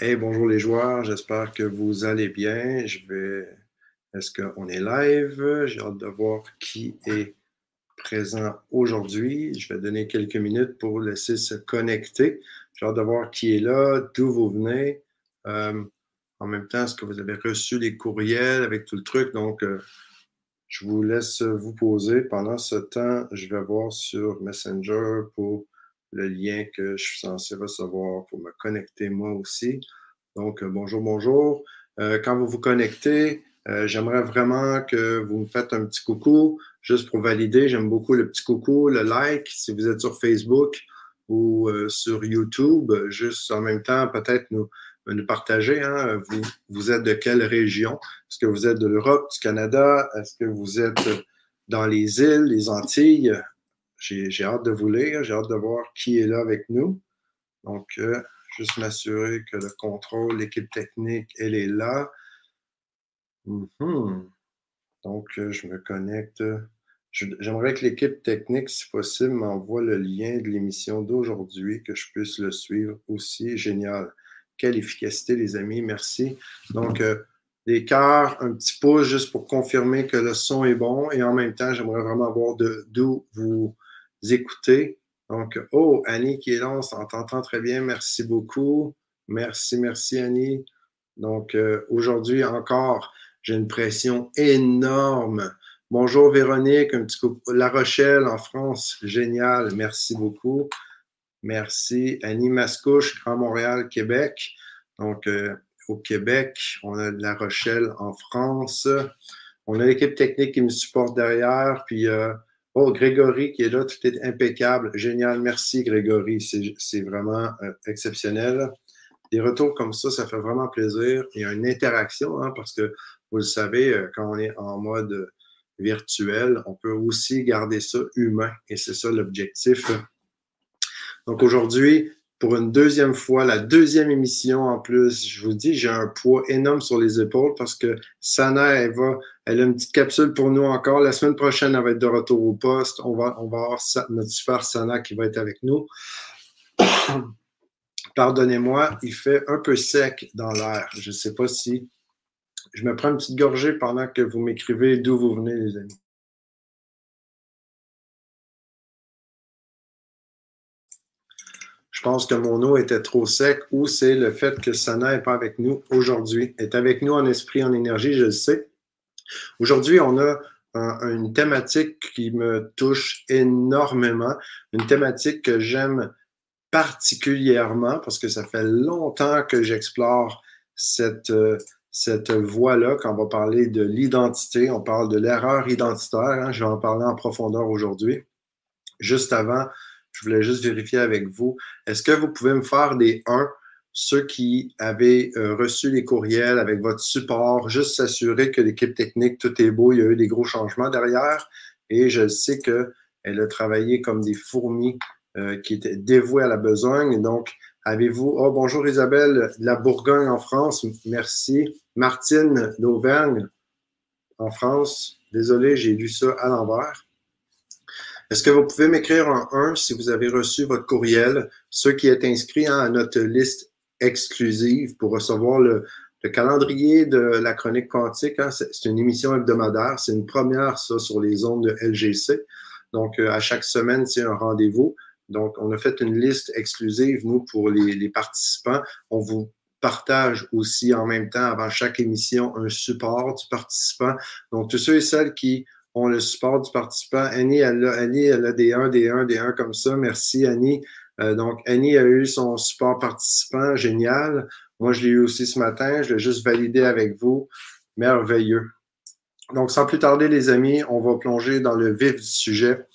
Hey, bonjour les joueurs, j'espère que vous allez bien. Je vais. Est-ce qu'on est live? J'ai hâte de voir qui est présent aujourd'hui. Je vais donner quelques minutes pour laisser se connecter. J'ai hâte de voir qui est là, d'où vous venez. Euh, en même temps, est-ce que vous avez reçu les courriels avec tout le truc? Donc, euh, je vous laisse vous poser. Pendant ce temps, je vais voir sur Messenger pour le lien que je suis censé recevoir pour me connecter moi aussi. Donc, euh, bonjour, bonjour. Euh, quand vous vous connectez, euh, j'aimerais vraiment que vous me faites un petit coucou, juste pour valider. J'aime beaucoup le petit coucou, le like, si vous êtes sur Facebook ou sur YouTube, juste en même temps, peut-être nous, nous partager. Hein, vous, vous êtes de quelle région? Est-ce que vous êtes de l'Europe, du Canada? Est-ce que vous êtes dans les îles, les Antilles? J'ai hâte de vous lire, j'ai hâte de voir qui est là avec nous. Donc, euh, juste m'assurer que le contrôle, l'équipe technique, elle est là. Mhm. Donc, euh, je me connecte. J'aimerais que l'équipe technique, si possible, m'envoie le lien de l'émission d'aujourd'hui, que je puisse le suivre aussi. Génial. Quelle efficacité, les amis. Merci. Donc, euh, des un petit pouce juste pour confirmer que le son est bon. Et en même temps, j'aimerais vraiment voir d'où vous écouter. Donc, oh, Annie qui est là, on s'entend très bien. Merci beaucoup. Merci, merci Annie. Donc, euh, aujourd'hui encore, j'ai une pression énorme. Bonjour Véronique, un petit coup. La Rochelle en France, génial. Merci beaucoup. Merci. Annie Mascouche, Grand Montréal, Québec. Donc, euh, au Québec, on a La Rochelle en France. On a l'équipe technique qui me supporte derrière. Puis, euh, Oh, Grégory qui est là, tout est impeccable. Génial. Merci, Grégory. C'est vraiment euh, exceptionnel. Des retours comme ça, ça fait vraiment plaisir. Il y a une interaction, hein, parce que vous le savez, euh, quand on est en mode virtuel, on peut aussi garder ça humain. Et c'est ça l'objectif. Donc aujourd'hui, pour une deuxième fois, la deuxième émission en plus. Je vous dis, j'ai un poids énorme sur les épaules parce que Sana, elle va, elle a une petite capsule pour nous encore. La semaine prochaine, elle va être de retour au poste. On va, on va avoir notre super Sana qui va être avec nous. Pardonnez-moi, il fait un peu sec dans l'air. Je ne sais pas si. Je me prends une petite gorgée pendant que vous m'écrivez d'où vous venez, les amis. Je pense que mon eau était trop sec ou c'est le fait que Sana n'est pas avec nous aujourd'hui. Est avec nous en esprit, en énergie, je le sais. Aujourd'hui, on a une thématique qui me touche énormément, une thématique que j'aime particulièrement parce que ça fait longtemps que j'explore cette, cette voie-là quand on va parler de l'identité. On parle de l'erreur identitaire. Hein. je vais en parler en profondeur aujourd'hui. Juste avant, je voulais juste vérifier avec vous. Est-ce que vous pouvez me faire des 1, ceux qui avaient euh, reçu les courriels avec votre support, juste s'assurer que l'équipe technique, tout est beau, il y a eu des gros changements derrière? Et je sais qu'elle a travaillé comme des fourmis euh, qui étaient dévouées à la besogne. donc, avez-vous. Oh, bonjour Isabelle, la Bourgogne en France, merci. Martine d'Auvergne en France, désolé, j'ai lu ça à l'envers. Est-ce que vous pouvez m'écrire un 1 si vous avez reçu votre courriel, ceux qui est inscrits hein, à notre liste exclusive pour recevoir le, calendrier de la chronique quantique. Hein, c'est une émission hebdomadaire. C'est une première, ça, sur les ondes de LGC. Donc, euh, à chaque semaine, c'est un rendez-vous. Donc, on a fait une liste exclusive, nous, pour les, les, participants. On vous partage aussi en même temps, avant chaque émission, un support du participant. Donc, tous ceux et celles qui ont le support du participant. Annie, elle a, Annie, elle a des 1, des 1, des 1 comme ça. Merci, Annie. Euh, donc, Annie a eu son support participant. Génial. Moi, je l'ai eu aussi ce matin. Je l'ai juste validé avec vous. Merveilleux. Donc, sans plus tarder, les amis, on va plonger dans le vif du sujet.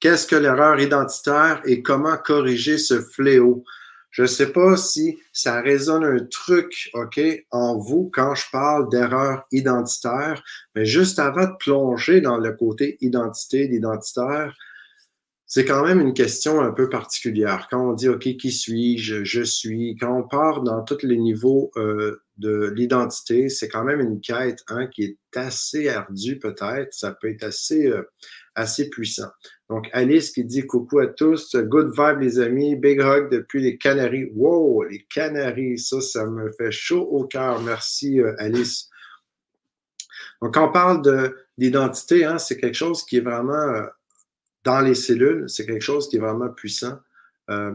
Qu'est-ce que l'erreur identitaire et comment corriger ce fléau? Je ne sais pas si ça résonne un truc, OK, en vous quand je parle d'erreur identitaire, mais juste avant de plonger dans le côté identité, d'identitaire, c'est quand même une question un peu particulière. Quand on dit, OK, qui suis-je, je suis, quand on part dans tous les niveaux euh, de l'identité, c'est quand même une quête hein, qui est assez ardue peut-être. Ça peut être assez, euh, assez puissant. Donc, Alice qui dit coucou à tous, good vibe les amis, big hug depuis les Canaries. Wow, les Canaries, ça, ça me fait chaud au cœur. Merci euh, Alice. Donc, quand on parle d'identité, hein, c'est quelque chose qui est vraiment euh, dans les cellules, c'est quelque chose qui est vraiment puissant. Euh,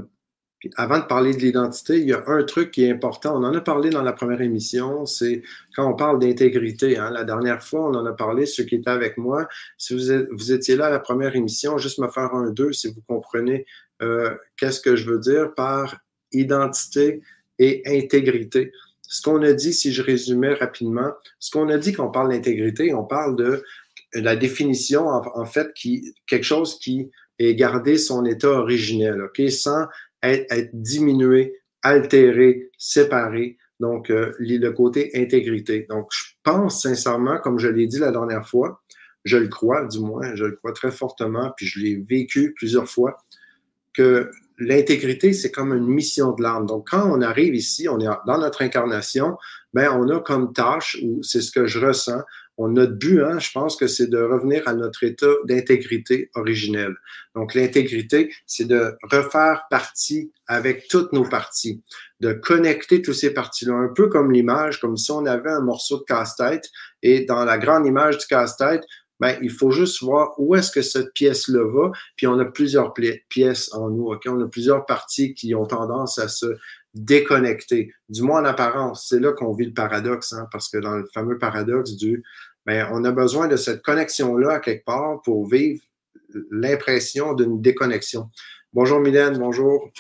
avant de parler de l'identité, il y a un truc qui est important. On en a parlé dans la première émission, c'est quand on parle d'intégrité. Hein. La dernière fois, on en a parlé, ceux qui étaient avec moi. Si vous, étiez là à la première émission, juste me faire un deux si vous comprenez euh, qu'est-ce que je veux dire par identité et intégrité. Ce qu'on a dit, si je résumais rapidement, ce qu'on a dit quand on parle d'intégrité, on parle de la définition, en, fait, qui, quelque chose qui est gardé son état originel, OK, sans être, diminué, altéré, séparé. Donc, euh, le côté intégrité. Donc, je pense sincèrement, comme je l'ai dit la dernière fois, je le crois, du moins, je le crois très fortement, puis je l'ai vécu plusieurs fois, que l'intégrité, c'est comme une mission de l'âme. Donc, quand on arrive ici, on est dans notre incarnation, ben, on a comme tâche, ou c'est ce que je ressens, on, notre but, hein, je pense que c'est de revenir à notre état d'intégrité originelle. Donc, l'intégrité, c'est de refaire partie avec toutes nos parties, de connecter tous ces parties-là, un peu comme l'image, comme si on avait un morceau de casse-tête et dans la grande image du casse-tête, ben, il faut juste voir où est-ce que cette pièce-là va, puis on a plusieurs pièces en nous, OK? On a plusieurs parties qui ont tendance à se déconnecter, du moins en apparence. C'est là qu'on vit le paradoxe, hein, parce que dans le fameux paradoxe du, ben, on a besoin de cette connexion-là quelque part pour vivre l'impression d'une déconnexion. Bonjour Mylène, bonjour.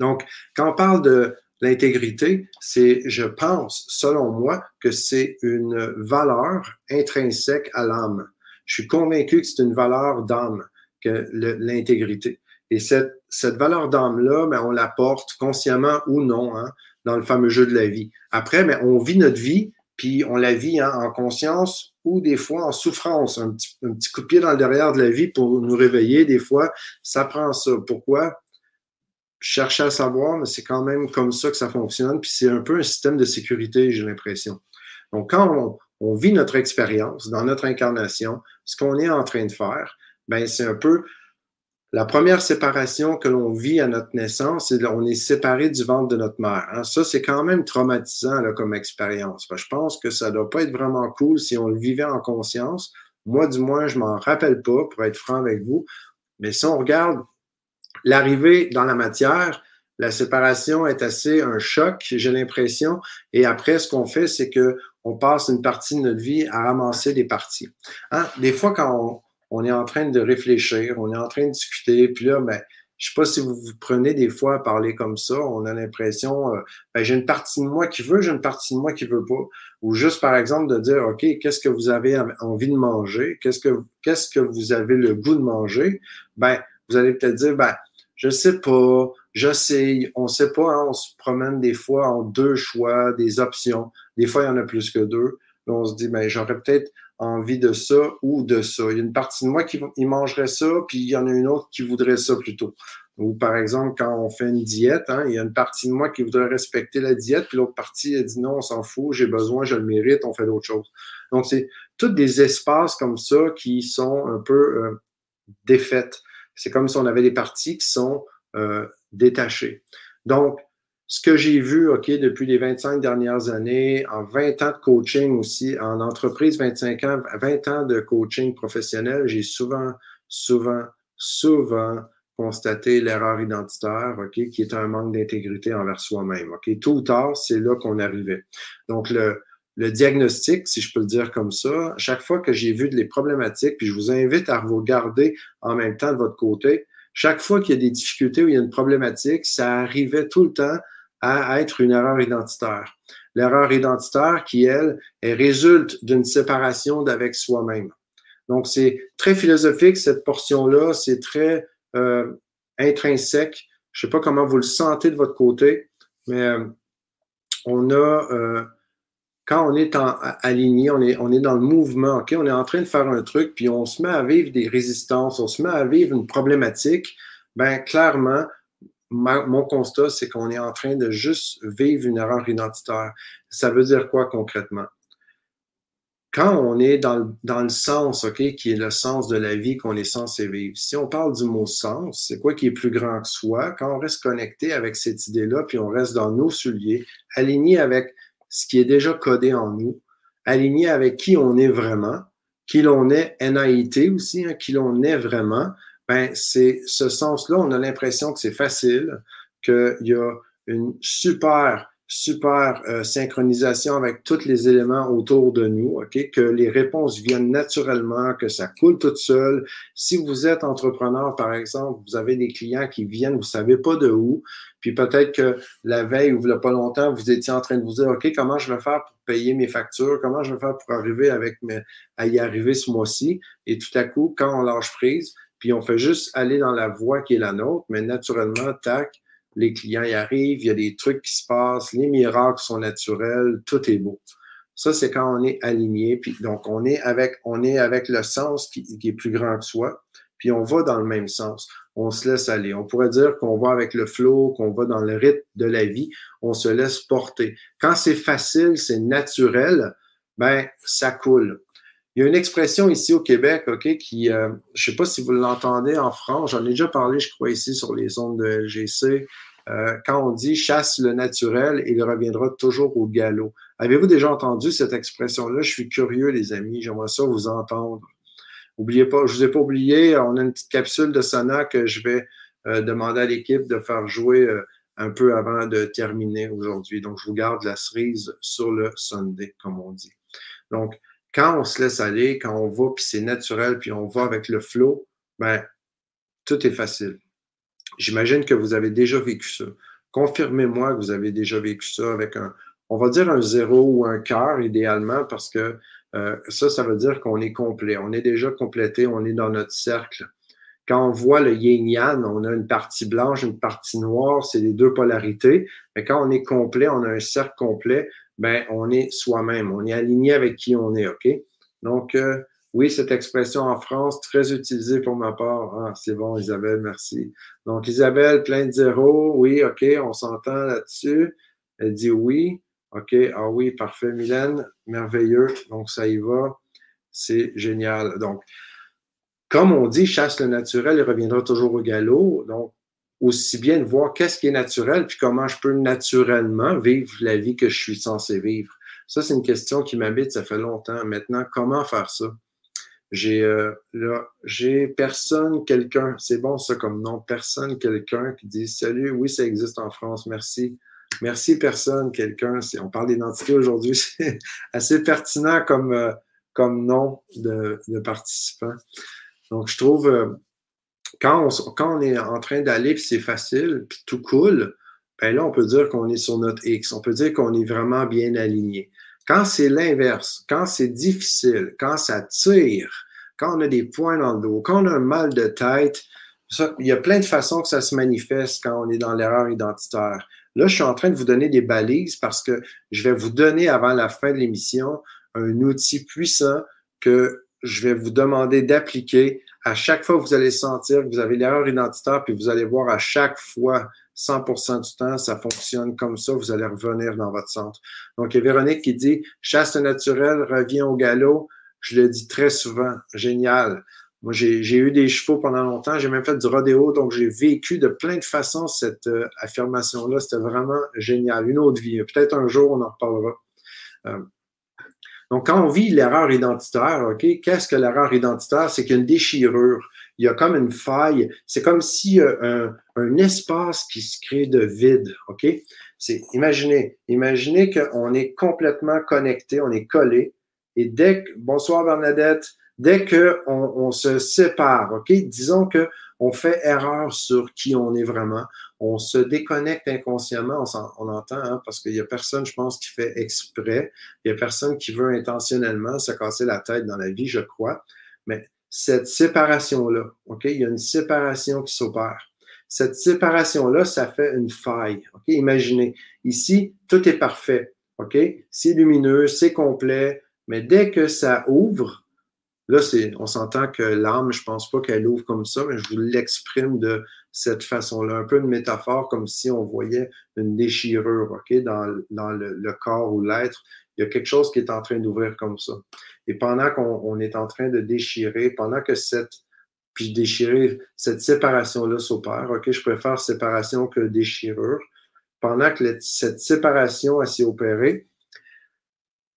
Donc, quand on parle de l'intégrité, c'est, je pense, selon moi, que c'est une valeur intrinsèque à l'âme. Je suis convaincu que c'est une valeur d'âme, que l'intégrité. Et cette, cette valeur d'âme-là, on la porte consciemment ou non hein, dans le fameux jeu de la vie. Après, on vit notre vie, puis on la vit hein, en conscience ou des fois en souffrance. Un petit, un petit coup de pied dans le derrière de la vie pour nous réveiller, des fois, ça prend ça. Pourquoi? Chercher à savoir, mais c'est quand même comme ça que ça fonctionne. Puis c'est un peu un système de sécurité, j'ai l'impression. Donc, quand on, on vit notre expérience dans notre incarnation, ce qu'on est en train de faire, ben c'est un peu la première séparation que l'on vit à notre naissance, c'est qu'on est séparé du ventre de notre mère. Hein. Ça, c'est quand même traumatisant là, comme expérience. Je pense que ça ne doit pas être vraiment cool si on le vivait en conscience. Moi, du moins, je m'en rappelle pas, pour être franc avec vous. Mais si on regarde l'arrivée dans la matière, la séparation est assez un choc, j'ai l'impression. Et après, ce qu'on fait, c'est que on passe une partie de notre vie à ramasser des parties. Hein? Des fois, quand on, on est en train de réfléchir, on est en train de discuter, puis là, ben, je sais pas si vous vous prenez des fois à parler comme ça, on a l'impression, euh, ben, j'ai une partie de moi qui veut, j'ai une partie de moi qui veut pas. Ou juste, par exemple, de dire, OK, qu'est-ce que vous avez envie de manger? Qu'est-ce que, que vous avez le goût de manger? Ben, vous allez peut-être dire, ben, je sais pas, j'essaye, on sait pas, hein, on se promène des fois en deux choix, des options. Des fois, il y en a plus que deux. Là, on se dit, ben, j'aurais peut-être envie de ça ou de ça. Il y a une partie de moi qui mangerait ça, puis il y en a une autre qui voudrait ça plutôt. Ou par exemple, quand on fait une diète, hein, il y a une partie de moi qui voudrait respecter la diète, puis l'autre partie, elle dit non, on s'en fout, j'ai besoin, je le mérite, on fait d'autres choses. Donc, c'est tous des espaces comme ça qui sont un peu euh, défaites. C'est comme si on avait des parties qui sont euh, détachées. Donc, ce que j'ai vu, OK, depuis les 25 dernières années, en 20 ans de coaching aussi, en entreprise, 25 ans, 20 ans de coaching professionnel, j'ai souvent, souvent, souvent constaté l'erreur identitaire, OK, qui est un manque d'intégrité envers soi-même. OK, tôt ou tard, c'est là qu'on arrivait. Donc, le, le diagnostic, si je peux le dire comme ça, chaque fois que j'ai vu des problématiques, puis je vous invite à regarder en même temps de votre côté, chaque fois qu'il y a des difficultés ou il y a une problématique, ça arrivait tout le temps à être une erreur identitaire. L'erreur identitaire qui, elle, résulte d'une séparation d'avec soi-même. Donc, c'est très philosophique, cette portion-là, c'est très euh, intrinsèque. Je ne sais pas comment vous le sentez de votre côté, mais euh, on a, euh, quand on est aligné, on est, on est dans le mouvement, OK? On est en train de faire un truc, puis on se met à vivre des résistances, on se met à vivre une problématique, ben clairement, mon constat, c'est qu'on est en train de juste vivre une erreur identitaire. Ça veut dire quoi concrètement? quand on est dans le, sens, OK, qui est le sens de la vie qu'on est censé vivre, si on parle du mot sens, c'est quoi qui est plus grand que soi? Quand on reste connecté avec cette idée-là, puis on reste dans nos souliers, aligné avec ce qui est déjà codé en nous, aligné avec qui on est vraiment, qui l'on est NAIT aussi, hein, qui l'on est vraiment, ben, c'est ce sens-là, on a l'impression que c'est facile, qu'il y a une super super euh, synchronisation avec tous les éléments autour de nous? Que les réponses viennent naturellement, que ça coule tout seul. Si vous êtes entrepreneur, par exemple, vous avez des clients qui viennent, vous savez pas de où, puis peut-être que la veille ou il n'y a pas longtemps, vous étiez en train de vous dire, OK, comment je vais faire pour payer mes factures? Comment je vais faire pour arriver avec mes, à y arriver ce mois-ci? Et tout à coup, quand on lâche prise, puis on fait juste aller dans la voie qui est la nôtre, mais naturellement, tac, les clients y arrivent, il y a des trucs qui se passent, les miracles sont naturels, tout est beau. Ça, c'est quand on est aligné, puis donc on est avec, on est avec le sens qui, est plus grand que soi, puis on va dans le même sens. On se laisse aller. On pourrait dire qu'on va avec le flow, qu'on va dans le rythme de la vie, on se laisse porter. Quand c'est facile, c'est naturel, ben ça coule. Il y a une expression ici au Québec, OK, qui, euh, je ne sais pas si vous l'entendez en France, j'en ai déjà parlé, je crois, ici sur les ondes de LGC. Euh, quand on dit chasse le naturel, il reviendra toujours au galop. Avez-vous déjà entendu cette expression-là? Je suis curieux, les amis, j'aimerais ça vous entendre. Oubliez pas, je vous ai pas oublié, on a une petite capsule de Sana que je vais euh, demander à l'équipe de faire jouer un peu avant de terminer aujourd'hui. Donc, je vous garde la cerise sur le Sunday, comme on dit. Donc, quand on se laisse aller, quand on va, puis c'est naturel, puis on va avec le flow, ben, tout est facile. J'imagine que vous avez déjà vécu ça. Confirmez-moi que vous avez déjà vécu ça avec un, on va dire un zéro ou un cœur idéalement, parce que euh, ça, ça veut dire qu'on est complet. On est déjà complété, on est dans notre cercle. Quand on voit le yin-yang, on a une partie blanche, une partie noire, c'est les deux polarités. Mais quand on est complet, on a un cercle complet, ben, on est soi-même, on est aligné avec qui on est, OK? Donc, euh, oui, cette expression en France, très utilisée pour ma part. Ah, c'est bon, Isabelle, merci. Donc, Isabelle, plein de zéros. Oui, OK, on s'entend là-dessus. Elle dit oui. OK, ah oui, parfait, Mylène, merveilleux. Donc, ça y va. C'est génial. Donc, comme on dit, chasse le naturel, il reviendra toujours au galop. Donc, aussi bien de voir qu'est-ce qui est naturel, puis comment je peux naturellement vivre la vie que je suis censé vivre. Ça, c'est une question qui m'habite, ça fait longtemps. Maintenant, comment faire ça? J'ai euh, là, j'ai personne, quelqu'un, c'est bon ça comme nom, personne, quelqu'un qui dit Salut, oui, ça existe en France, merci. Merci, personne, quelqu'un. On parle d'identité aujourd'hui, c'est assez pertinent comme, euh, comme nom de, de participant. Donc, je trouve, euh, quand on, est en train d'aller, puis c'est facile, puis tout coule, ben là, on peut dire qu'on est sur notre X. On peut dire qu'on est vraiment bien aligné. Quand c'est l'inverse, quand c'est difficile, quand ça tire, quand on a des points dans le dos, quand on a un mal de tête, il y a plein de façons que ça se manifeste quand on est dans l'erreur identitaire. Là, je suis en train de vous donner des balises parce que je vais vous donner avant la fin de l'émission un outil puissant que je vais vous demander d'appliquer à chaque fois vous allez sentir que vous avez l'erreur identitaire, puis vous allez voir à chaque fois, 100% du temps, ça fonctionne comme ça, vous allez revenir dans votre centre. Donc, il y a Véronique qui dit, chasse naturel, revient au galop. Je le dis très souvent, génial. Moi, j'ai eu des chevaux pendant longtemps, j'ai même fait du rodéo, donc j'ai vécu de plein de façons cette euh, affirmation-là. C'était vraiment génial. Une autre vie. Peut-être un jour, on en reparlera. Euh, donc, quand on vit l'erreur identitaire, OK, qu'est-ce que l'erreur identitaire? C'est qu'il déchirure. Il y a comme une faille. C'est comme si un, un espace qui se crée de vide. OK? C'est, imaginez, imaginez qu'on est complètement connecté, on est collé. Et dès bonsoir Bernadette, dès qu'on on se sépare, OK? Disons que on fait erreur sur qui on est vraiment. On se déconnecte inconsciemment, on, entend, hein, parce qu'il n'y a personne, je pense, qui fait exprès. Il n'y a personne qui veut intentionnellement se casser la tête dans la vie, je crois. Mais cette séparation-là, OK, il y a une séparation qui s'opère. Cette séparation-là, ça fait une faille. OK, imaginez, ici, tout est parfait. OK, c'est lumineux, c'est complet, mais dès que ça ouvre, Là, on s'entend que l'âme, je ne pense pas qu'elle ouvre comme ça, mais je vous l'exprime de cette façon-là. Un peu une métaphore comme si on voyait une déchirure OK, dans, le, corps ou l'être. Il y a quelque chose qui est en train d'ouvrir comme ça. Et pendant qu'on est en train de déchirer, pendant que cette, puis déchirer, cette séparation-là s'opère, OK, je préfère séparation que déchirure. Pendant que cette séparation s'est opérée,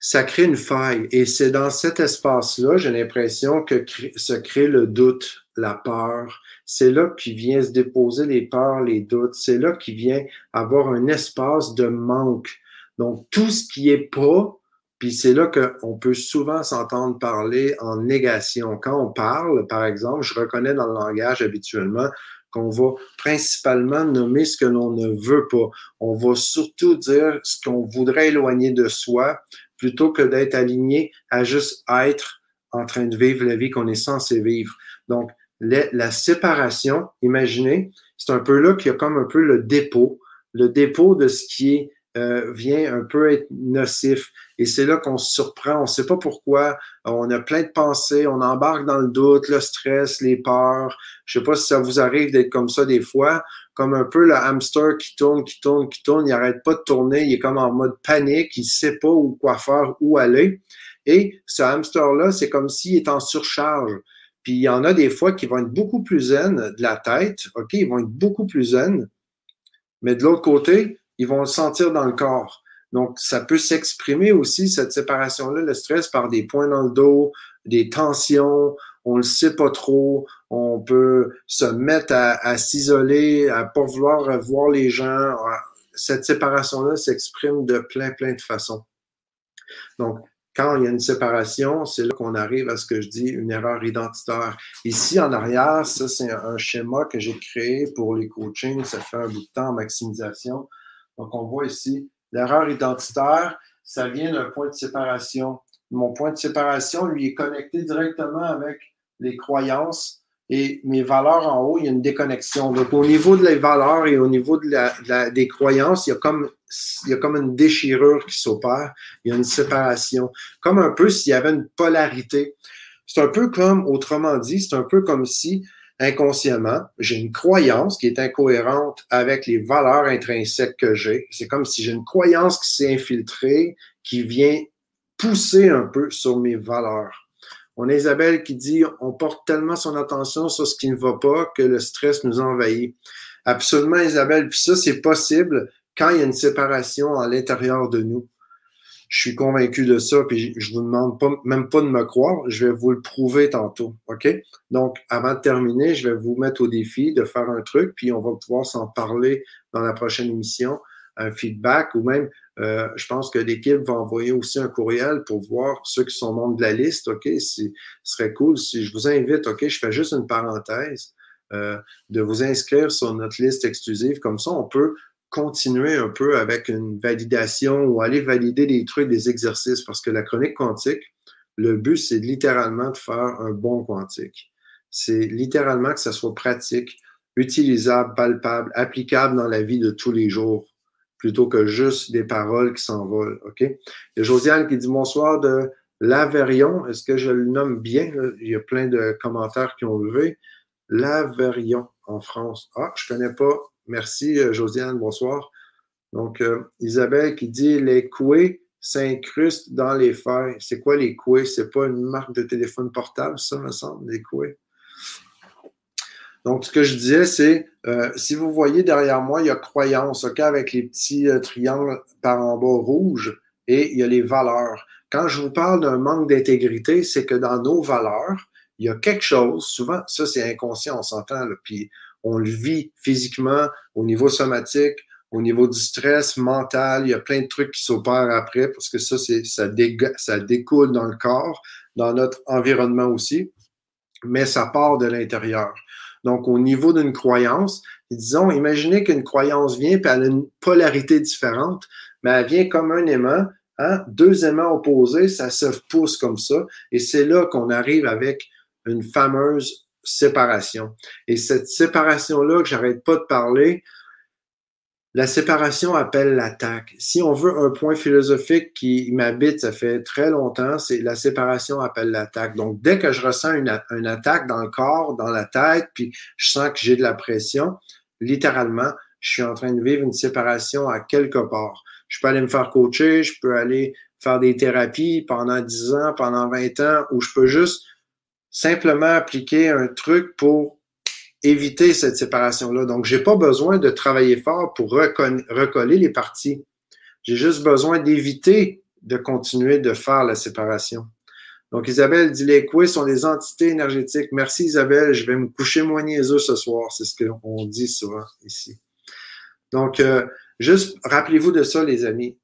ça crée une faille. Et c'est dans cet espace-là, j'ai l'impression que se crée le doute, la peur. C'est là qui vient se déposer les peurs, les doutes. C'est là qui vient avoir un espace de manque. Donc, tout ce qui est pas, puis c'est là qu'on peut souvent s'entendre parler en négation. Quand on parle, par exemple, je reconnais dans le langage habituellement qu'on va principalement nommer ce que l'on ne veut pas. On va surtout dire ce qu'on voudrait éloigner de soi plutôt que d'être aligné à juste être en train de vivre la vie qu'on est censé vivre. Donc, la séparation, imaginez, c'est un peu là qu'il y a comme un peu le dépôt, le dépôt de ce qui est euh, vient un peu être nocif. Et c'est là qu'on se surprend, on ne sait pas pourquoi, on a plein de pensées, on embarque dans le doute, le stress, les peurs. Je ne sais pas si ça vous arrive d'être comme ça des fois, comme un peu le hamster qui tourne, qui tourne, qui tourne, il n'arrête pas de tourner, il est comme en mode panique, il ne sait pas où quoi faire, où aller. Et ce hamster-là, c'est comme s'il est en surcharge. Puis il y en a des fois qui vont être beaucoup plus zen de la tête, OK, ils vont être beaucoup plus zen, mais de l'autre côté, ils vont le sentir dans le corps. Donc, ça peut s'exprimer aussi, cette séparation-là, le stress, par des points dans le dos, des tensions, on le sait pas trop, on peut se mettre à, s'isoler, à pas vouloir voir les gens. Cette séparation-là s'exprime de plein, plein de façons. Donc, quand il y a une séparation, c'est là qu'on arrive à ce que je dis une erreur identitaire. Ici, en arrière, ça, c'est un schéma que j'ai créé pour les coachings. Ça fait un bout de temps en maximisation. Donc, on voit ici l'erreur identitaire, ça vient d'un point de séparation. Mon point de séparation, lui, est connecté directement avec les croyances et mes valeurs en haut, il y a une déconnexion. Donc, au niveau de les valeurs et au niveau des croyances, il y, a comme, il y a comme une déchirure qui s'opère. Il y a une séparation. Comme un peu s'il y avait une polarité. C'est un peu comme, autrement dit, c'est un peu comme si inconsciemment, j'ai une croyance qui est incohérente avec les valeurs intrinsèques que j'ai. C'est comme si j'ai une croyance qui s'est infiltrée, qui vient pousser un peu sur mes valeurs. On a Isabelle qui dit on porte tellement son attention sur ce qui ne va pas que le stress nous envahit. Absolument, Isabelle. Puis ça, c'est possible quand il y a une séparation à l'intérieur de nous. Je suis convaincu de ça, puis je vous demande pas, même pas de me croire, je vais vous le prouver tantôt, OK? Donc, avant de terminer, je vais vous mettre au défi de faire un truc, puis on va pouvoir s'en parler dans la prochaine émission, un feedback, ou même, euh, je pense que l'équipe va envoyer aussi un courriel pour voir ceux qui sont membres de la liste, OK? Ce serait cool si je vous invite, OK? Je fais juste une parenthèse. Euh, de vous inscrire sur notre liste exclusive. Comme ça, on peut continuer un peu avec une validation ou aller valider des trucs, des exercices, parce que la chronique quantique, le but, c'est littéralement de faire un bon quantique. C'est littéralement que ça soit pratique, utilisable, palpable, applicable dans la vie de tous les jours, plutôt que juste des paroles qui s'envolent. OK? Il y a Josiane qui dit bonsoir de Laverion. Est-ce que je le nomme bien? Il y a plein de commentaires qui ont levé. Laverion en France. Ah, je connais pas Merci, euh, Josiane. Bonsoir. Donc, euh, Isabelle qui dit les couets s'incrustent dans les feuilles. C'est quoi les couets? C'est pas une marque de téléphone portable, ça, me semble, les couets. Donc, ce que je disais, c'est, euh, si vous voyez derrière moi, il y a croyance, OK, avec les petits triangles par en bas rouges, et il y a les valeurs. Quand je vous parle d'un manque d'intégrité, c'est que dans nos valeurs, il y a quelque chose, souvent, ça c'est inconscient, on s'entend, puis on le vit physiquement, au niveau somatique, au niveau du stress mental. Il y a plein de trucs qui s'opèrent après parce que ça, ça découle dans le corps, dans notre environnement aussi, mais ça part de l'intérieur. Donc, au niveau d'une croyance, disons, imaginez qu'une croyance vient, puis elle a une polarité différente, mais elle vient comme un aimant, hein? deux aimants opposés, ça se pousse comme ça, et c'est là qu'on arrive avec une fameuse séparation. Et cette séparation-là que j'arrête pas de parler, la séparation appelle l'attaque. Si on veut un point philosophique qui m'habite, ça fait très longtemps, c'est la séparation appelle l'attaque. Donc, dès que je ressens une, une, attaque dans le corps, dans la tête, puis je sens que j'ai de la pression, littéralement, je suis en train de vivre une séparation à quelque part. Je peux aller me faire coacher, je peux aller faire des thérapies pendant 10 ans, pendant 20 ans, ou je peux juste simplement appliquer un truc pour éviter cette séparation-là. Donc, j'ai pas besoin de travailler fort pour recoller les parties. J'ai juste besoin d'éviter de continuer de faire la séparation. Donc, Isabelle dit les couilles sont des entités énergétiques. Merci Isabelle, je vais me coucher moins niaiseux ce soir. C'est ce qu'on dit souvent ici. Donc, euh, juste rappelez-vous de ça, les amis.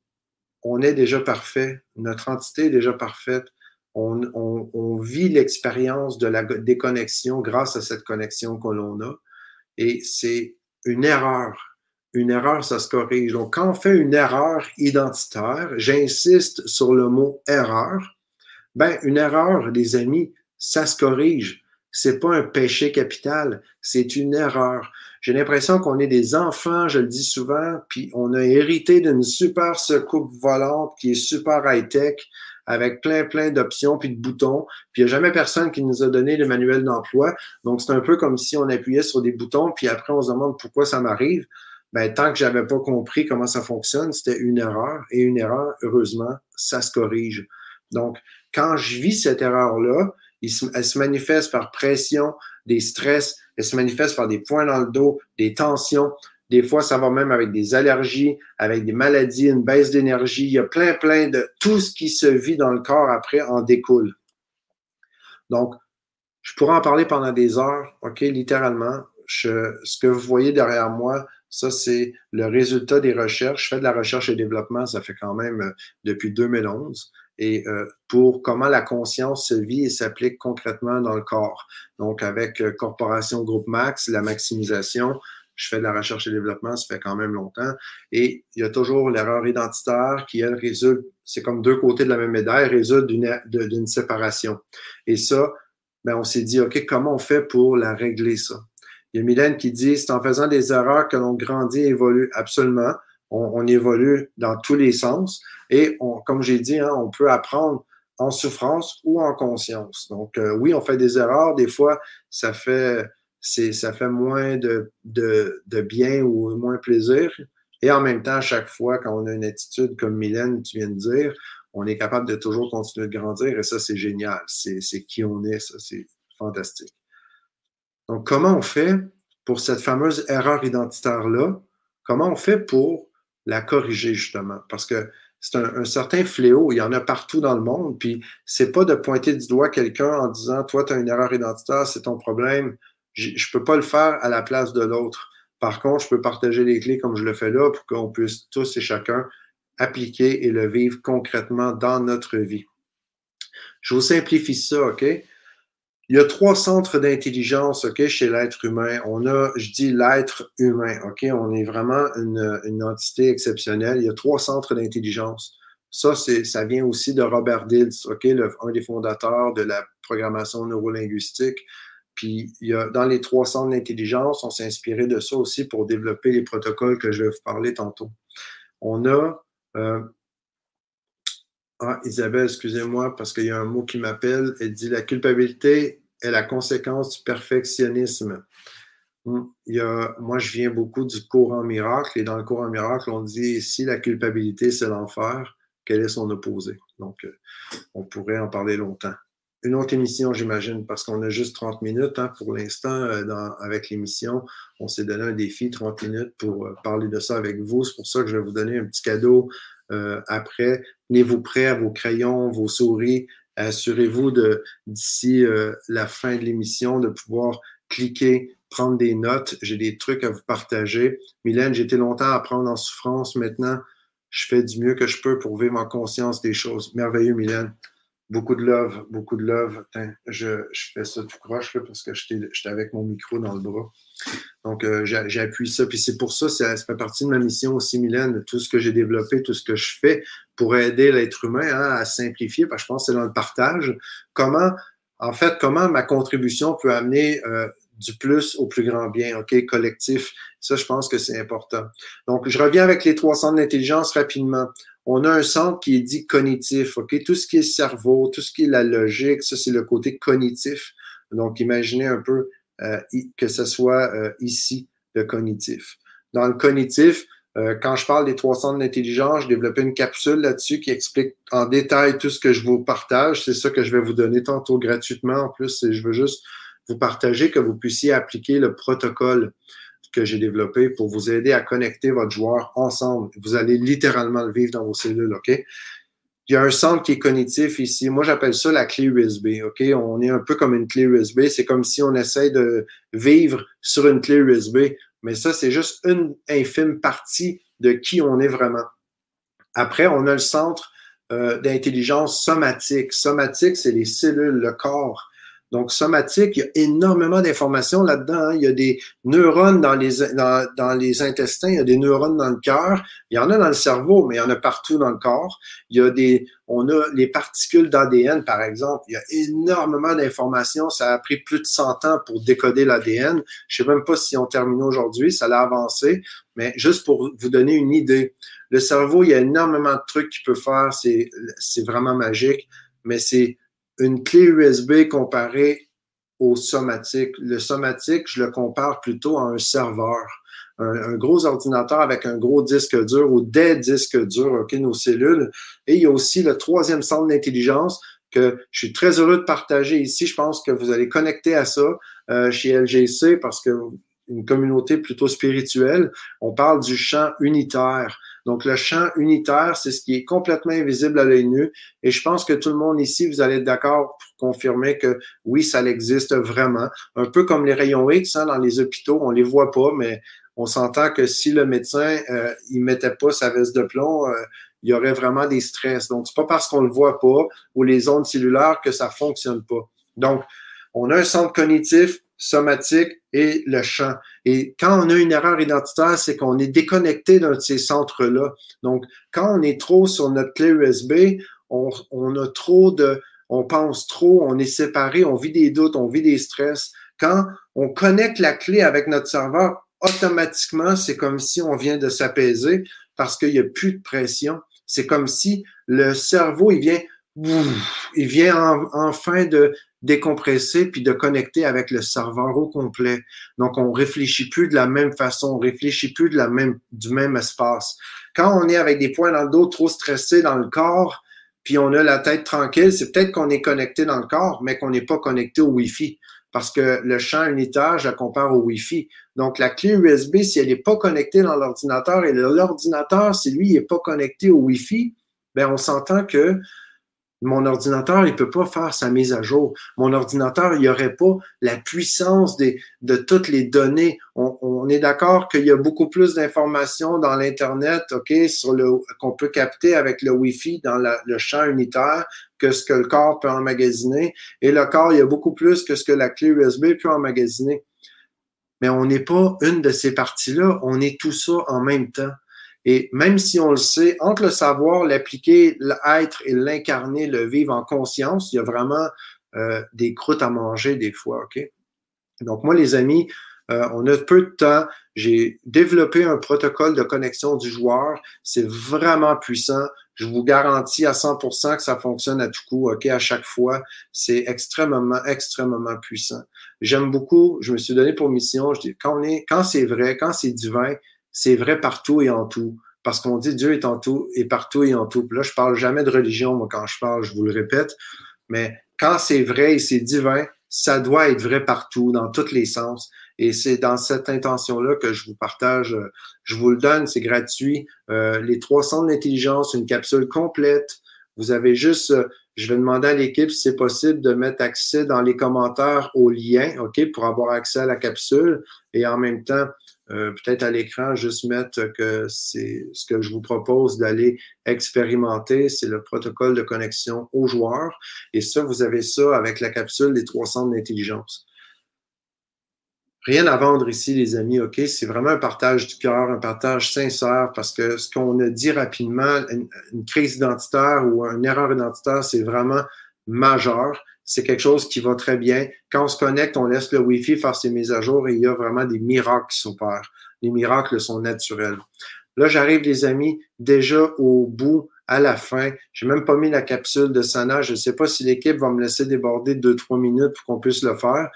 On est déjà parfait. Notre entité est déjà parfaite. On, vit l'expérience de la déconnexion grâce à cette connexion que l'on a. Et c'est une erreur une erreur, ça se corrige. Donc, quand on fait une erreur identitaire, j'insiste sur le mot erreur, ben, une erreur, les amis, ça se corrige. C'est pas un péché capital, c'est une erreur. J'ai l'impression qu'on est des enfants, je le dis souvent, puis on a hérité d'une super secoupe volante qui est super high-tech, avec plein, plein d'options puis de boutons. Puis il n'y a jamais personne qui nous a donné le manuel d'emploi. Donc, c'est un peu comme si on appuyait sur des boutons, puis après, on se demande pourquoi ça m'arrive. Ben, tant que j'avais pas compris comment ça fonctionne, c'était une erreur. Et une erreur, heureusement, ça se corrige. Donc, quand je vis cette erreur-là, elle se manifeste par pression, des stress, elle se manifeste par des points dans le dos, des tensions. Des fois, ça va même avec des allergies, avec des maladies, une baisse d'énergie. Il y a plein, plein de tout ce qui se vit dans le corps après en découle. Donc, je pourrais en parler pendant des heures, OK, littéralement. ce que vous voyez derrière moi, ça, c'est le résultat des recherches. Je fais de la recherche et développement, ça fait quand même euh, depuis 2011 et euh, pour comment la conscience se vit et s'applique concrètement dans le corps. Donc, avec euh, Corporation Groupe Max, la maximisation, je fais de la recherche et développement, ça fait quand même longtemps. Et il y a toujours l'erreur identitaire qui, elle, résulte, c'est comme deux côtés de la même médaille, résulte d'une séparation. Et ça, ben, on s'est dit, OK, comment on fait pour la régler, ça? Il y a Mylène qui dit, c'est en faisant des erreurs que l'on grandit et évolue. Absolument on, évolue dans tous les sens. Et comme j'ai dit, hein, on peut apprendre en souffrance ou en conscience. Donc, euh, oui, on fait des erreurs. Des fois, ça fait, ça fait moins de, bien ou moins plaisir. Et en même temps, à chaque fois, quand on a une attitude comme Mylène, tu viens de dire, on est capable de toujours continuer de grandir. Et ça, c'est génial. C'est qui on est. Ça, c'est fantastique. Donc, comment on fait pour cette fameuse erreur identitaire-là? Comment on fait pour la corriger justement? Parce que c'est un, certain fléau, il y en a partout dans le monde, puis c'est pas de pointer du doigt quelqu'un en disant Toi, tu as une erreur identitaire, c'est ton problème. Je ne peux pas le faire à la place de l'autre. Par contre, je peux partager les clés comme je le fais là pour qu'on puisse tous et chacun appliquer et le vivre concrètement dans notre vie. Je vous simplifie ça, OK? Il y a trois centres d'intelligence ok, chez l'être humain. On a, je dis l'être humain, ok, on est vraiment une, entité exceptionnelle. Il y a trois centres d'intelligence. Ça, ça vient aussi de Robert Dills, ok, un des fondateurs de la programmation neurolinguistique. Puis, il y a, dans les trois centres d'intelligence, on s'est inspiré de ça aussi pour développer les protocoles que je vais vous parler tantôt. On a euh, ah, Isabelle, excusez-moi, parce qu'il y a un mot qui m'appelle. Elle dit la culpabilité est la conséquence du perfectionnisme. A, moi, je viens beaucoup du courant miracle, et dans le courant miracle, on dit si la culpabilité, c'est l'enfer, quel est son opposé? Donc, euh, on pourrait en parler longtemps. Une autre émission, j'imagine, parce qu'on a juste 30 minutes hein, pour l'instant euh, avec l'émission. On s'est donné un défi, 30 minutes, pour euh, parler de ça avec vous. C'est pour ça que je vais vous donner un petit cadeau après. Tenez-vous prêts à vos crayons, vos souris, Assurez-vous de d'ici euh, la fin de l'émission de pouvoir cliquer, prendre des notes. J'ai des trucs à vous partager. Mylène, j'étais longtemps à prendre en souffrance. Maintenant, je fais du mieux que je peux pour vivre en conscience des choses. Merveilleux, Mylène. Beaucoup de love, beaucoup de love. je, je, fais ça tout croche parce que j'étais avec mon micro dans le bras. Donc, euh, j'appuie ça. Puis c'est pour ça, ça, fait partie de ma mission aussi, Mylène, tout ce que j'ai développé, tout ce que je fais pour aider l'être humain hein, à simplifier, parce que je pense que c'est dans le partage. Comment, en fait, comment ma contribution peut amener euh, du plus au plus grand bien, OK, collectif. Ça, je pense que c'est important. Donc, je reviens avec les trois centres d'intelligence rapidement. On a un centre qui est dit cognitif, OK? Tout ce qui est cerveau, tout ce qui est la logique, ça, c'est le côté cognitif. Donc, imaginez un peu euh, que ce soit euh, ici le cognitif. Dans le cognitif, Euh, quand je parle des trois centres d'intelligence, je développé une capsule là-dessus qui explique en détail tout ce que je vous partage. C'est ça que je vais vous donner tantôt gratuitement. En plus, je veux juste vous partager que vous puissiez appliquer le protocole que j'ai développé pour vous aider à connecter votre joueur ensemble. Vous allez littéralement le vivre dans vos cellules, OK? Il y a un centre qui est cognitif ici. Moi, j'appelle ça la clé USB. OK? On est un peu comme une clé USB. C'est comme si on essaye de vivre sur une clé USB. Mais ça, c'est juste une infime partie de qui on est vraiment. Après, on a le centre euh, d'intelligence somatique. Somatique, c'est les cellules, le corps. Donc, somatique, il y a énormément d'informations là-dedans. Hein. Il y a des neurones dans les, intestins, il y a des neurones dans le cœur, il y en a dans le cerveau, mais il y en a partout dans le corps. Il y a des, on a les particules d'ADN, par exemple. Il y a énormément d'informations. Ça a pris plus de 100 ans pour décoder l'ADN. Je sais même pas si on termine aujourd'hui, ça l'a avancé, mais juste pour vous donner une idée. Le cerveau, il y a énormément de trucs qu'il peut faire. C'est, c'est vraiment magique, mais c'est une clé USB comparée au somatique. Le somatique, je le compare plutôt à un serveur. Un, gros ordinateur avec un gros disque dur ou des disques durs, OK, nos cellules. Et il y a aussi le troisième centre d'intelligence que je suis très heureux de partager ici. Je pense que vous allez connecter à ça euh, chez LGC parce que une communauté plutôt spirituelle, on parle du champ unitaire. Donc, le champ unitaire, c'est ce qui est complètement invisible à l'œil nu. Et je pense que tout le monde ici, vous allez être d'accord pour confirmer que oui, ça existe vraiment. Un peu comme les rayons X hein, dans les hôpitaux, on les voit pas, mais on s'entend que si le médecin euh, il mettait pas sa veste de plomb, euh, il y aurait vraiment des stress. Donc, c'est pas parce qu'on le voit pas ou les ondes cellulaires que ça fonctionne pas. Donc, on a un centre cognitif, somatique et le champ. Et quand on a une erreur identitaire, c'est qu'on est déconnecté d'un de ces centres-là. Donc, quand on est trop sur notre clé USB, on, on, a trop de, on pense trop, on est séparé, on vit des doutes, on vit des stress. Quand on connecte la clé avec notre serveur, automatiquement, c'est comme si on vient de s'apaiser parce qu'il n'y a plus de pression. C'est comme si le cerveau, il vient, il vient enfin de décompresser puis de connecter avec le serveur au complet. Donc, on réfléchit plus de la même façon, on réfléchit plus de la même, du même espace. Quand on est avec des points dans le dos trop stressés dans le corps, puis on a la tête tranquille, c'est peut-être qu'on est connecté dans le corps, mais qu'on n'est pas connecté au Wi-Fi. Parce que le champ unitaire, je la compare au Wi-Fi. Donc, la clé USB, si elle n'est pas connectée dans l'ordinateur et l'ordinateur, si lui n'est pas connecté au Wi-Fi, ben on s'entend que mon ordinateur, il peut pas faire sa mise à jour. Mon ordinateur, il n'y aurait pas la puissance des, de toutes les données. On, on est d'accord qu'il y a beaucoup plus d'informations dans l'Internet, OK, sur le, qu'on peut capter avec le Wi-Fi dans le champ unitaire que ce que le corps peut emmagasiner. Et le corps, il y a beaucoup plus que ce que la clé USB peut emmagasiner. Mais on n'est pas une de ces parties-là. On est tout ça en même temps. Et même si on le sait, entre le savoir, l'appliquer, l'être et l'incarner, le vivre en conscience, il y a vraiment euh, des croûtes à manger des fois? Donc, moi, les amis, euh, on a peu de temps. J'ai développé un protocole de connexion du joueur. C'est vraiment puissant. Je vous garantis à 100% que ça fonctionne à tout coup, OK, à chaque fois. C'est extrêmement, extrêmement puissant. J'aime beaucoup. Je me suis donné pour mission. Je dis, quand c'est vrai, quand c'est divin, c'est vrai partout et en tout. Parce qu'on dit Dieu est en tout et partout et en tout. là, je parle jamais de religion, moi, quand je parle, je vous le répète. Mais quand c'est vrai et c'est divin, ça doit être vrai partout, dans tous les sens. Et c'est dans cette intention-là que je vous partage, je vous le donne, c'est gratuit. Euh, les trois centres d'intelligence, une capsule complète. Vous avez juste, je vais demander à l'équipe si c'est possible de mettre accès dans les commentaires au lien, OK, pour avoir accès à la capsule. Et en même temps, euh, peut-être à l'écran, juste mettre que c'est ce que je vous propose d'aller expérimenter, c'est le protocole de connexion aux joueurs. Et ça, vous avez ça avec la capsule des trois centres d'intelligence. Rien à vendre ici, les amis, OK? C'est vraiment un partage du cœur, un partage sincère, parce que ce qu'on a dit rapidement, une, une crise identitaire ou une erreur identitaire, c'est vraiment majeur c'est quelque chose qui va très bien. Quand on se connecte, on laisse le Wi-Fi faire ses mises à jour et il y a vraiment des miracles qui s'opèrent. Les miracles sont naturels. Là, j'arrive, les amis, déjà au bout, à la fin. J'ai même pas mis la capsule de Sana. Je ne sais pas si l'équipe va me laisser déborder deux, trois minutes pour qu'on puisse le faire.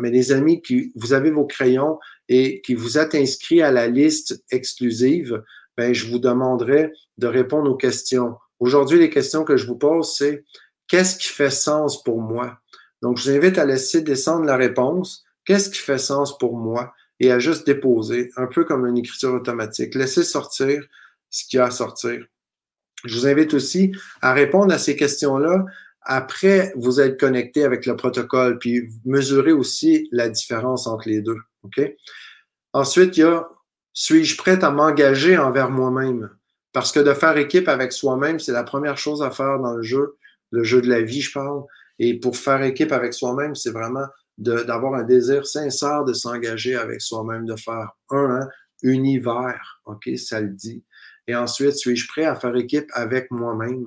mais les amis qui, vous avez vos crayons et qui vous êtes inscrits à la liste exclusive, ben, je vous demanderai de répondre aux questions. Aujourd'hui, les questions que je vous pose, c'est qu'est-ce qui fait sens pour moi? Donc, je vous invite à laisser descendre la réponse. Qu'est-ce qui fait sens pour moi? Et à juste déposer, un peu comme une écriture automatique. Laissez sortir ce qu'il y a à sortir. Je vous invite aussi à répondre à ces questions-là après vous êtes connecté avec le protocole, puis mesurer aussi la différence entre les deux. Ensuite, il y a suis-je prêt à m'engager envers moi-même? Parce que de faire équipe avec soi-même, c'est la première chose à faire dans le jeu, le jeu de la vie, je parle. Et pour faire équipe avec soi-même, c'est vraiment d'avoir un désir sincère de s'engager avec soi-même, de faire un, hein, univers. OK? Ça le dit. Et ensuite, suis-je prêt à faire équipe avec moi-même?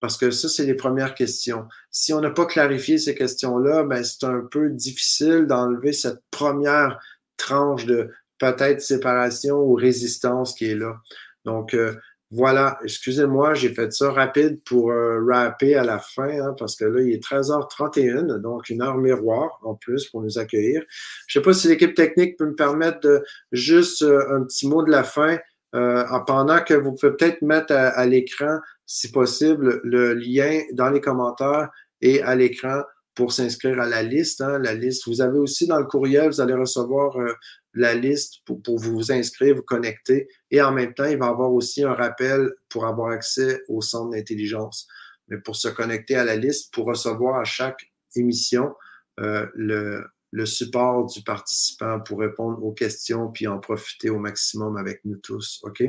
Parce que ça, c'est les premières questions. Si on n'a pas clarifié ces questions-là, ben, c'est un peu difficile d'enlever cette première tranche de peut-être séparation ou résistance qui est là. Donc, euh, voilà, excusez-moi, j'ai fait ça rapide pour euh, rapper à la fin, hein, parce que là, il est 13h31, donc une heure miroir en plus pour nous accueillir. Je ne sais pas si l'équipe technique peut me permettre de juste euh, un petit mot de la fin, euh, pendant que vous pouvez peut-être mettre à l'écran si possible, le lien dans les commentaires et à l'écran pour s'inscrire à la liste. Hein, la liste. Vous avez aussi dans le courriel, vous allez recevoir euh, la liste pour, pour, vous inscrire, vous connecter. Et en même temps, il va y avoir aussi un rappel pour avoir accès au centre d'intelligence. Mais pour se connecter à la liste, pour recevoir à chaque émission euh, le, le support du participant pour répondre aux questions puis en profiter au maximum avec nous tous. OK?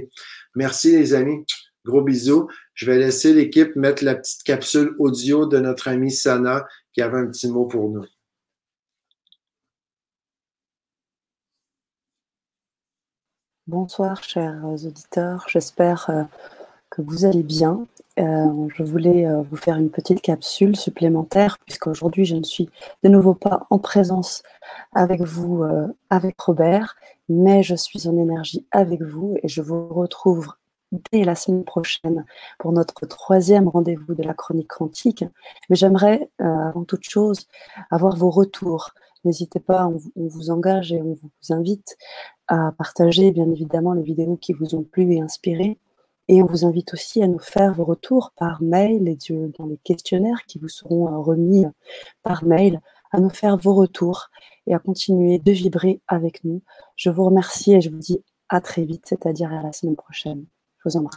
Merci les amis. Gros bisous. Je vais laisser l'équipe mettre la petite capsule audio de notre ami Sana qui avait un petit mot pour nous. Bonsoir, chers auditeurs. J'espère euh, que vous allez bien. Euh, je voulais euh, vous faire une petite capsule supplémentaire, puisqu'aujourd'hui, je ne suis de nouveau pas en présence avec vous, avec Robert, mais je suis en énergie avec vous et je vous retrouve dès la semaine prochaine pour notre troisième rendez-vous de la chronique quantique. Mais j'aimerais, euh, avant toute chose, avoir vos retours. N'hésitez pas, on, vous engage et on vous invite à partager bien évidemment les vidéos qui vous ont plu et inspiré. Et on vous invite aussi à nous faire vos retours par mail et dans les questionnaires qui vous seront euh, remis par mail, à nous faire vos retours et à continuer de vibrer avec nous. Je vous remercie et je vous dis à très vite, c'est-à-dire à la semaine prochaine vous.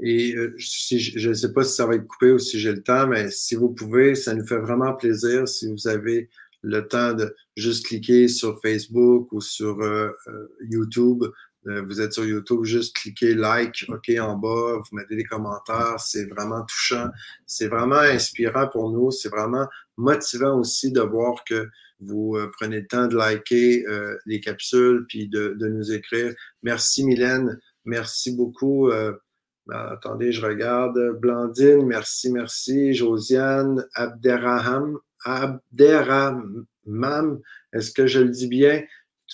Et euh, je ne sais pas si ça va être coupé ou si j'ai le temps, mais si vous pouvez, ça nous fait vraiment plaisir si vous avez le temps de juste cliquer sur Facebook ou sur euh, euh, YouTube. vous êtes sur YouTube, juste cliquez like, OK, en bas, vous mettez des commentaires. C'est vraiment touchant. C'est vraiment inspirant pour nous. C'est vraiment motivant aussi de voir que vous prenez le temps de liker les capsules puis de, de nous écrire. Merci Mylène Merci beaucoup. Euh, ben, attendez, je regarde. Blandine, merci, merci. Josiane, Abderraham, Abderraham, est-ce que je le dis bien?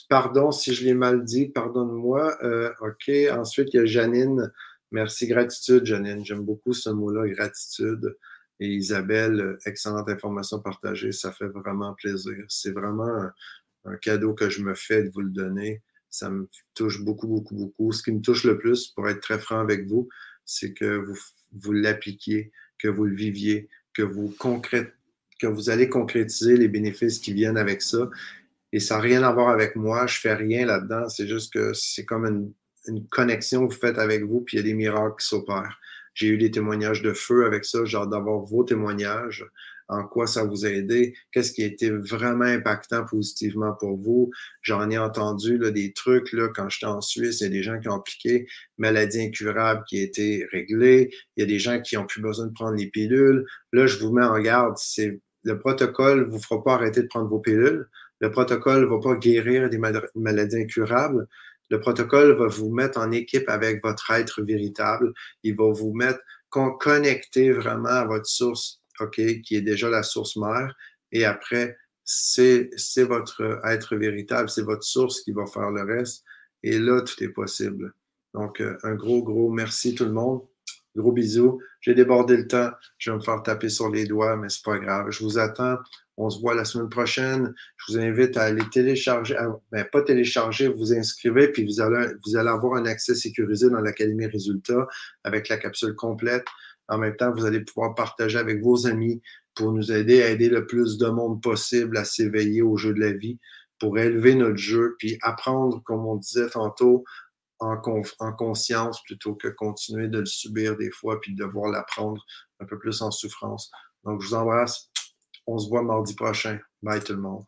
Pardon si je l'ai mal dit, pardonne-moi. Euh, OK. Ensuite, il y a Janine. Merci, gratitude, Janine. J'aime beaucoup ce mot-là, gratitude. Et Isabelle, excellente information partagée. Ça fait vraiment plaisir. C'est vraiment un cadeau que je me fais de vous le donner ça me touche beaucoup, beaucoup, beaucoup. Ce qui me touche le plus, pour être très franc avec vous, c'est que vous, vous l'appliquiez, que vous le viviez, que vous, que vous allez concrétiser les bénéfices qui viennent avec ça. Et ça n'a rien à voir avec moi, je fais rien là-dedans. C'est juste que c'est comme une, une, connexion que vous faites avec vous, puis il y a des miracles qui s'opèrent. J'ai eu des témoignages de feu avec ça, genre d'avoir vos témoignages en quoi ça vous a aidé, qu'est-ce qui a été vraiment impactant positivement pour vous. J'en ai entendu là, des trucs là, quand j'étais en Suisse, il y a des gens qui ont appliqué maladie incurable qui a été réglée, il y a des gens qui n'ont plus besoin de prendre les pilules. Là, je vous mets en garde, c'est le protocole ne vous fera pas arrêter de prendre vos pilules. Le protocole ne va pas guérir des maladies incurables. Le protocole va vous mettre en équipe avec votre être véritable. Il va vous mettre connecter vraiment à votre source OK, qui est déjà la source mère. Et après, c'est votre être véritable, c'est votre source qui va faire le reste. Et là, tout est possible. Donc, euh, un gros, gros merci tout le monde. Gros bisous. J'ai débordé le temps. Je vais me faire taper sur les doigts, mais c'est pas grave. Je vous attends. On se voit la semaine prochaine. Je vous invite à aller télécharger, ben, pas télécharger, vous inscrivez, puis vous allez, vous allez avoir un accès sécurisé dans l'Académie Résultats avec la capsule complète. En même temps, vous allez pouvoir partager avec vos amis pour nous aider à aider le plus de monde possible à s'éveiller au jeu de la vie, pour élever notre jeu, puis apprendre, comme on disait tantôt, en, en conscience plutôt que continuer de le subir des fois, puis de devoir l'apprendre un peu plus en souffrance. Donc, je vous embrasse. On se voit mardi prochain. Bye tout le monde.